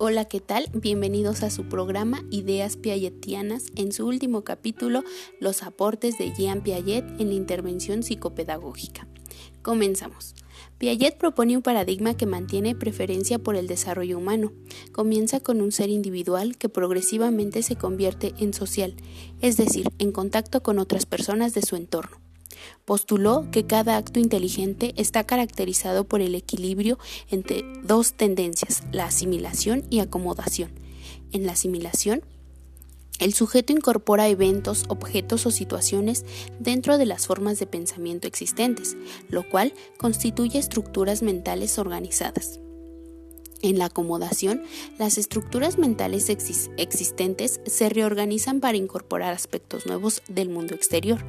Hola, ¿qué tal? Bienvenidos a su programa Ideas Piagetianas en su último capítulo, Los aportes de Jean Piaget en la intervención psicopedagógica. Comenzamos. Piaget propone un paradigma que mantiene preferencia por el desarrollo humano. Comienza con un ser individual que progresivamente se convierte en social, es decir, en contacto con otras personas de su entorno. Postuló que cada acto inteligente está caracterizado por el equilibrio entre dos tendencias, la asimilación y acomodación. En la asimilación, el sujeto incorpora eventos, objetos o situaciones dentro de las formas de pensamiento existentes, lo cual constituye estructuras mentales organizadas. En la acomodación, las estructuras mentales existentes se reorganizan para incorporar aspectos nuevos del mundo exterior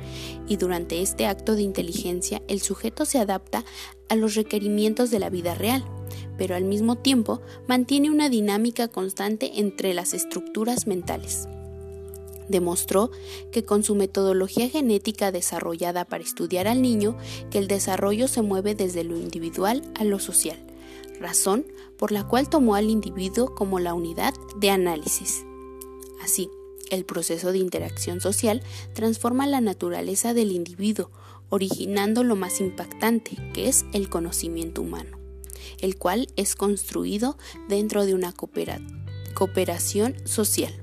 y durante este acto de inteligencia el sujeto se adapta a los requerimientos de la vida real, pero al mismo tiempo mantiene una dinámica constante entre las estructuras mentales. Demostró que con su metodología genética desarrollada para estudiar al niño, que el desarrollo se mueve desde lo individual a lo social razón por la cual tomó al individuo como la unidad de análisis. Así, el proceso de interacción social transforma la naturaleza del individuo, originando lo más impactante, que es el conocimiento humano, el cual es construido dentro de una cooperación social.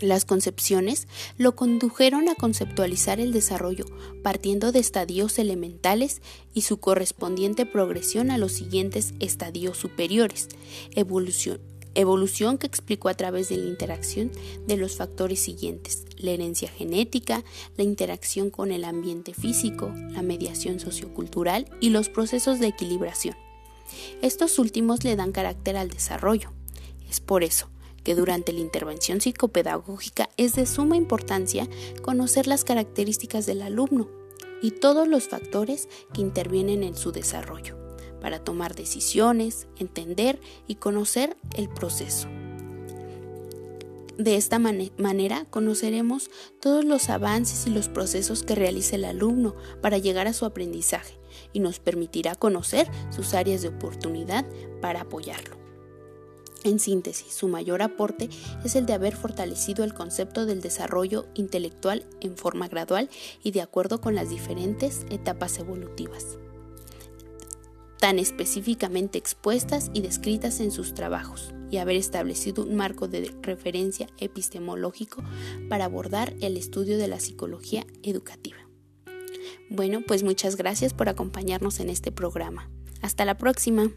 Las concepciones lo condujeron a conceptualizar el desarrollo partiendo de estadios elementales y su correspondiente progresión a los siguientes estadios superiores, evolución, evolución que explicó a través de la interacción de los factores siguientes, la herencia genética, la interacción con el ambiente físico, la mediación sociocultural y los procesos de equilibración. Estos últimos le dan carácter al desarrollo. Es por eso que durante la intervención psicopedagógica es de suma importancia conocer las características del alumno y todos los factores que intervienen en su desarrollo para tomar decisiones, entender y conocer el proceso. De esta manera conoceremos todos los avances y los procesos que realiza el alumno para llegar a su aprendizaje y nos permitirá conocer sus áreas de oportunidad para apoyarlo. En síntesis, su mayor aporte es el de haber fortalecido el concepto del desarrollo intelectual en forma gradual y de acuerdo con las diferentes etapas evolutivas, tan específicamente expuestas y descritas en sus trabajos, y haber establecido un marco de referencia epistemológico para abordar el estudio de la psicología educativa. Bueno, pues muchas gracias por acompañarnos en este programa. Hasta la próxima.